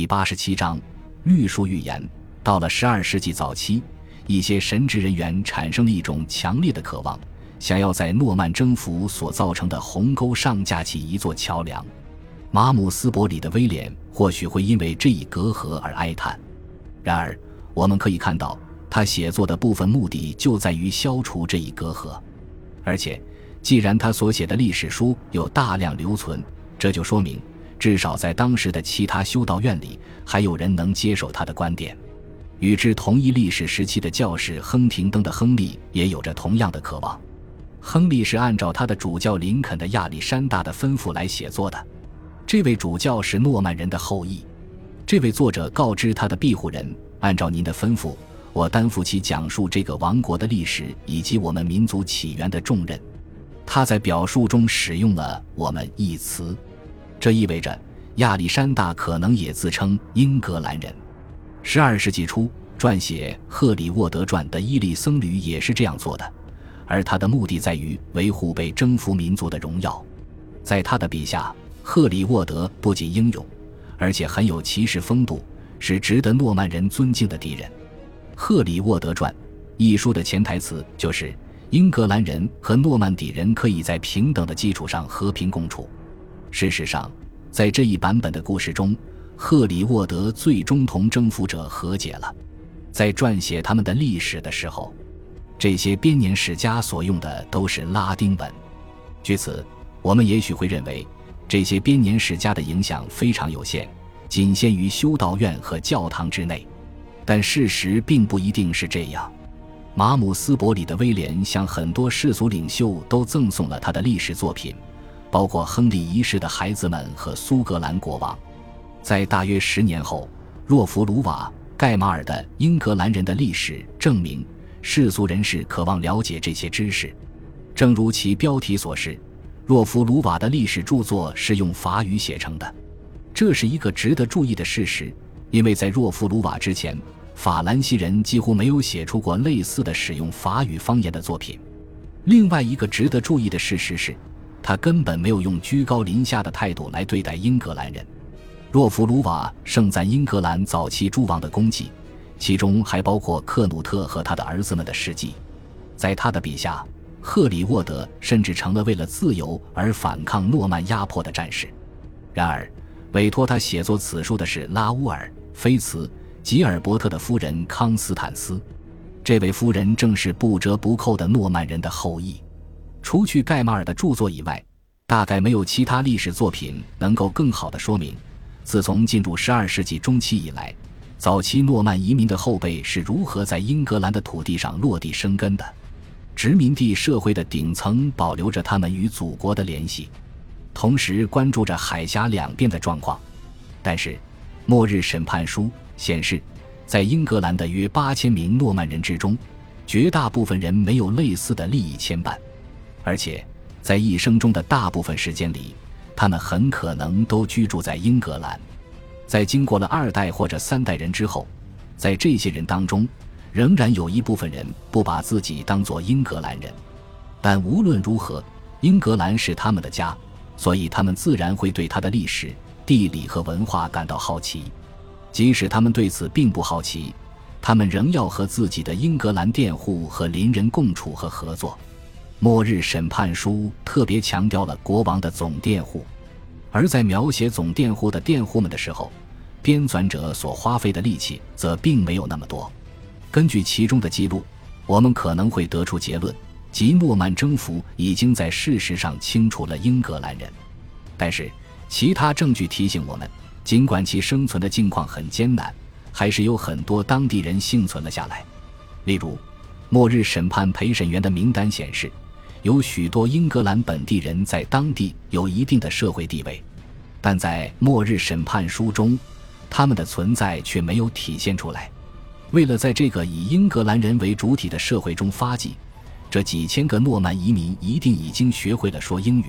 第八十七章，律书预言。到了十二世纪早期，一些神职人员产生了一种强烈的渴望，想要在诺曼征服所造成的鸿沟上架起一座桥梁。马姆斯伯里的威廉或许会因为这一隔阂而哀叹。然而，我们可以看到，他写作的部分目的就在于消除这一隔阂。而且，既然他所写的历史书有大量留存，这就说明。至少在当时的其他修道院里，还有人能接受他的观点。与之同一历史时期的教士亨廷登的亨利也有着同样的渴望。亨利是按照他的主教林肯的亚历山大的吩咐来写作的。这位主教是诺曼人的后裔。这位作者告知他的庇护人：“按照您的吩咐，我担负起讲述这个王国的历史以及我们民族起源的重任。”他在表述中使用了“我们”一词。这意味着亚历山大可能也自称英格兰人。十二世纪初撰写《赫里沃德传》的伊利僧侣也是这样做的，而他的目的在于维护被征服民族的荣耀。在他的笔下，赫里沃德不仅英勇，而且很有骑士风度，是值得诺曼人尊敬的敌人。《赫里沃德传》一书的潜台词就是英格兰人和诺曼底人可以在平等的基础上和平共处。事实上，在这一版本的故事中，赫里沃德最终同征服者和解了。在撰写他们的历史的时候，这些编年史家所用的都是拉丁文。据此，我们也许会认为这些编年史家的影响非常有限，仅限于修道院和教堂之内。但事实并不一定是这样。马姆斯伯里的威廉向很多世俗领袖都赠送了他的历史作品。包括亨利一世的孩子们和苏格兰国王，在大约十年后，若弗鲁瓦盖马尔的《英格兰人的历史》证明，世俗人士渴望了解这些知识。正如其标题所示，若弗鲁瓦的历史著作是用法语写成的，这是一个值得注意的事实，因为在若弗鲁瓦之前，法兰西人几乎没有写出过类似的使用法语方言的作品。另外一个值得注意的事实是。他根本没有用居高临下的态度来对待英格兰人。若弗鲁瓦盛赞英格兰早期诸王的功绩，其中还包括克努特和他的儿子们的事迹。在他的笔下，赫里沃德甚至成了为了自由而反抗诺曼压迫的战士。然而，委托他写作此书的是拉乌尔·菲茨·吉尔伯特的夫人康斯坦斯。这位夫人正是不折不扣的诺曼人的后裔。除去盖马尔的著作以外，大概没有其他历史作品能够更好地说明，自从进入十二世纪中期以来，早期诺曼移民的后辈是如何在英格兰的土地上落地生根的。殖民地社会的顶层保留着他们与祖国的联系，同时关注着海峡两边的状况。但是，《末日审判书》显示，在英格兰的约八千名诺曼人之中，绝大部分人没有类似的利益牵绊。而且，在一生中的大部分时间里，他们很可能都居住在英格兰。在经过了二代或者三代人之后，在这些人当中，仍然有一部分人不把自己当作英格兰人。但无论如何，英格兰是他们的家，所以他们自然会对它的历史、地理和文化感到好奇。即使他们对此并不好奇，他们仍要和自己的英格兰佃户和邻人共处和合作。末日审判书特别强调了国王的总佃户，而在描写总佃户的佃户们的时候，编纂者所花费的力气则并没有那么多。根据其中的记录，我们可能会得出结论，即诺曼征服已经在事实上清除了英格兰人。但是，其他证据提醒我们，尽管其生存的境况很艰难，还是有很多当地人幸存了下来。例如，末日审判陪审员的名单显示。有许多英格兰本地人在当地有一定的社会地位，但在《末日审判书》中，他们的存在却没有体现出来。为了在这个以英格兰人为主体的社会中发迹，这几千个诺曼移民一定已经学会了说英语。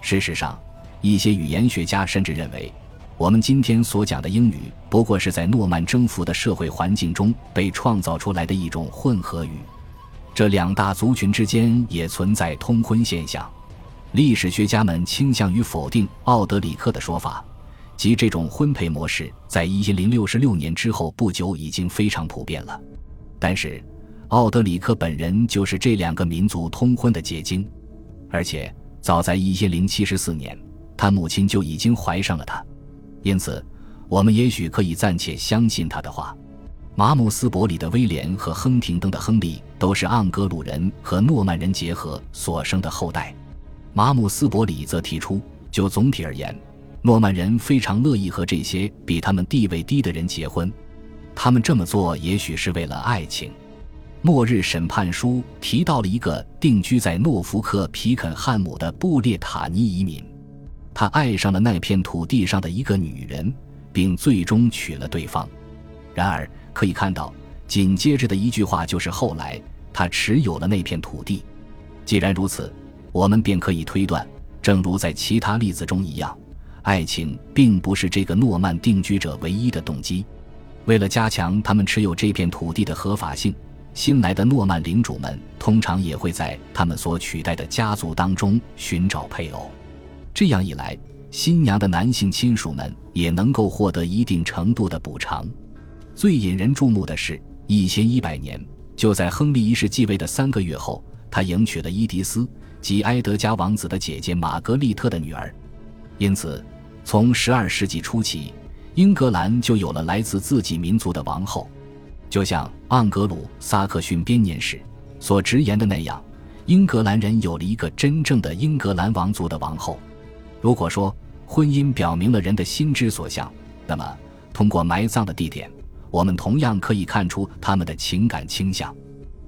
事实上，一些语言学家甚至认为，我们今天所讲的英语不过是在诺曼征服的社会环境中被创造出来的一种混合语。这两大族群之间也存在通婚现象，历史学家们倾向于否定奥德里克的说法，即这种婚配模式，在一零六十六年之后不久已经非常普遍了。但是，奥德里克本人就是这两个民族通婚的结晶，而且早在一零七十四年，他母亲就已经怀上了他，因此，我们也许可以暂且相信他的话。马姆斯伯里的威廉和亨廷登的亨利都是盎格鲁人和诺曼人结合所生的后代。马姆斯伯里则提出，就总体而言，诺曼人非常乐意和这些比他们地位低的人结婚。他们这么做也许是为了爱情。末日审判书提到了一个定居在诺福克皮肯汉姆的布列塔尼移民，他爱上了那片土地上的一个女人，并最终娶了对方。然而。可以看到，紧接着的一句话就是：“后来他持有了那片土地。”既然如此，我们便可以推断，正如在其他例子中一样，爱情并不是这个诺曼定居者唯一的动机。为了加强他们持有这片土地的合法性，新来的诺曼领主们通常也会在他们所取代的家族当中寻找配偶。这样一来，新娘的男性亲属们也能够获得一定程度的补偿。最引人注目的是，一千一百年，就在亨利一世继位的三个月后，他迎娶了伊迪丝及埃德加王子的姐姐玛格丽特的女儿。因此，从十二世纪初起，英格兰就有了来自自己民族的王后。就像盎格鲁撒克逊编年史所直言的那样，英格兰人有了一个真正的英格兰王族的王后。如果说婚姻表明了人的心之所向，那么通过埋葬的地点。我们同样可以看出他们的情感倾向。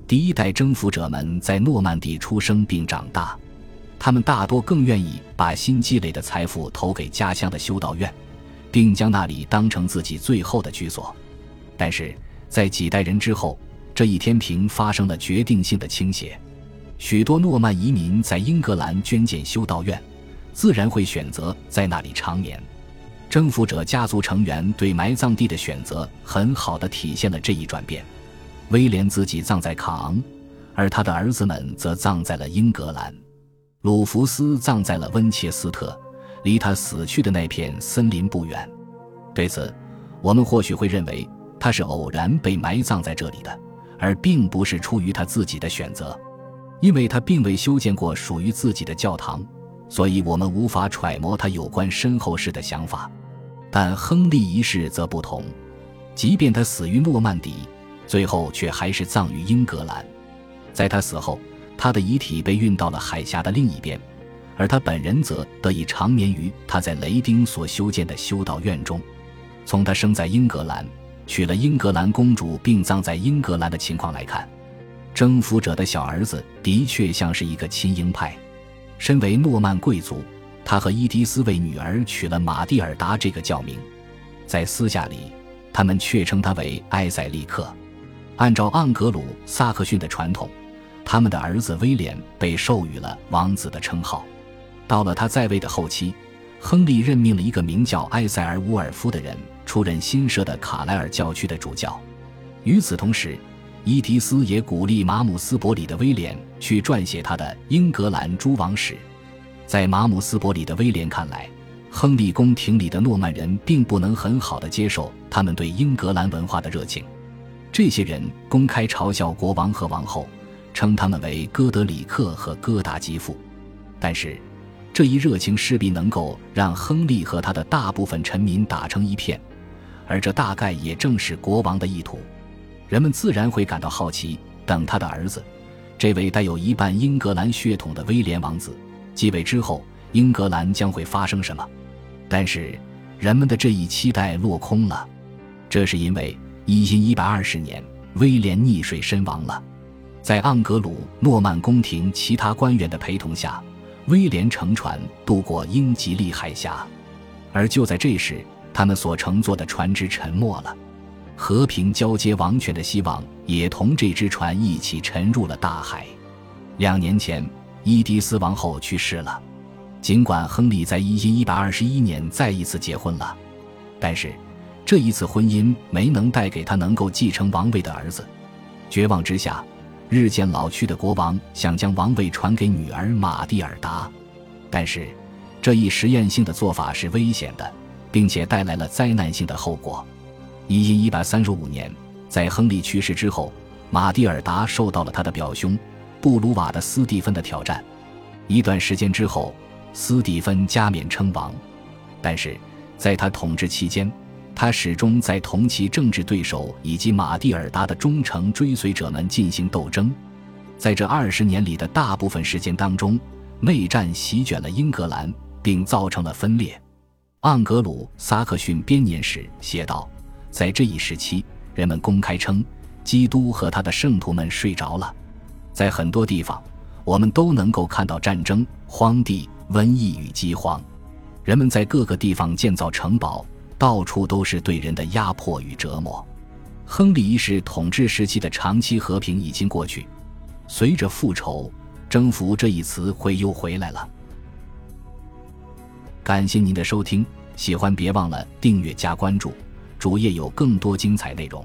第一代征服者们在诺曼底出生并长大，他们大多更愿意把新积累的财富投给家乡的修道院，并将那里当成自己最后的居所。但是在几代人之后，这一天平发生了决定性的倾斜。许多诺曼移民在英格兰捐建修道院，自然会选择在那里长眠。征服者家族成员对埋葬地的选择，很好的体现了这一转变。威廉自己葬在卡昂，而他的儿子们则葬在了英格兰。鲁弗斯葬在了温切斯特，离他死去的那片森林不远。对此，我们或许会认为他是偶然被埋葬在这里的，而并不是出于他自己的选择，因为他并未修建过属于自己的教堂，所以我们无法揣摩他有关身后事的想法。但亨利一世则不同，即便他死于诺曼底，最后却还是葬于英格兰。在他死后，他的遗体被运到了海峡的另一边，而他本人则得以长眠于他在雷丁所修建的修道院中。从他生在英格兰，娶了英格兰公主并葬在英格兰的情况来看，征服者的小儿子的确像是一个亲英派。身为诺曼贵族。他和伊迪丝为女儿取了马蒂尔达这个教名，在私下里，他们却称他为埃塞利克。按照盎格鲁撒克逊的传统，他们的儿子威廉被授予了王子的称号。到了他在位的后期，亨利任命了一个名叫埃塞尔乌尔夫的人出任新设的卡莱尔教区的主教。与此同时，伊迪丝也鼓励马姆斯伯里的威廉去撰写他的《英格兰诸王史》。在马姆斯伯里的威廉看来，亨利宫廷里的诺曼人并不能很好的接受他们对英格兰文化的热情。这些人公开嘲笑国王和王后，称他们为哥德里克和哥达吉夫。但是，这一热情势必能够让亨利和他的大部分臣民打成一片，而这大概也正是国王的意图。人们自然会感到好奇，等他的儿子，这位带有一半英格兰血统的威廉王子。继位之后，英格兰将会发生什么？但是，人们的这一期待落空了。这是因为一因一百二十年，威廉溺水身亡了。在盎格鲁诺曼宫廷其他官员的陪同下，威廉乘船渡过英吉利海峡。而就在这时，他们所乘坐的船只沉没了，和平交接王权的希望也同这只船一起沉入了大海。两年前。伊迪丝王后去世了，尽管亨利在一一一百二十一年再一次结婚了，但是这一次婚姻没能带给他能够继承王位的儿子。绝望之下，日渐老去的国王想将王位传给女儿玛蒂尔达，但是这一实验性的做法是危险的，并且带来了灾难性的后果。一因一百三十五年，在亨利去世之后，马蒂尔达受到了他的表兄布鲁瓦的斯蒂芬的挑战。一段时间之后，斯蒂芬加冕称王，但是在他统治期间，他始终在同其政治对手以及马蒂尔达的忠诚追随者们进行斗争。在这二十年里的大部分时间当中，内战席卷了英格兰，并造成了分裂。盎格鲁撒克逊编年史写道。在这一时期，人们公开称，基督和他的圣徒们睡着了。在很多地方，我们都能够看到战争、荒地、瘟疫与饥荒。人们在各个地方建造城堡，到处都是对人的压迫与折磨。亨利一世统治时期的长期和平已经过去，随着复仇、征服这一词汇又回来了。感谢您的收听，喜欢别忘了订阅加关注。主页有更多精彩内容。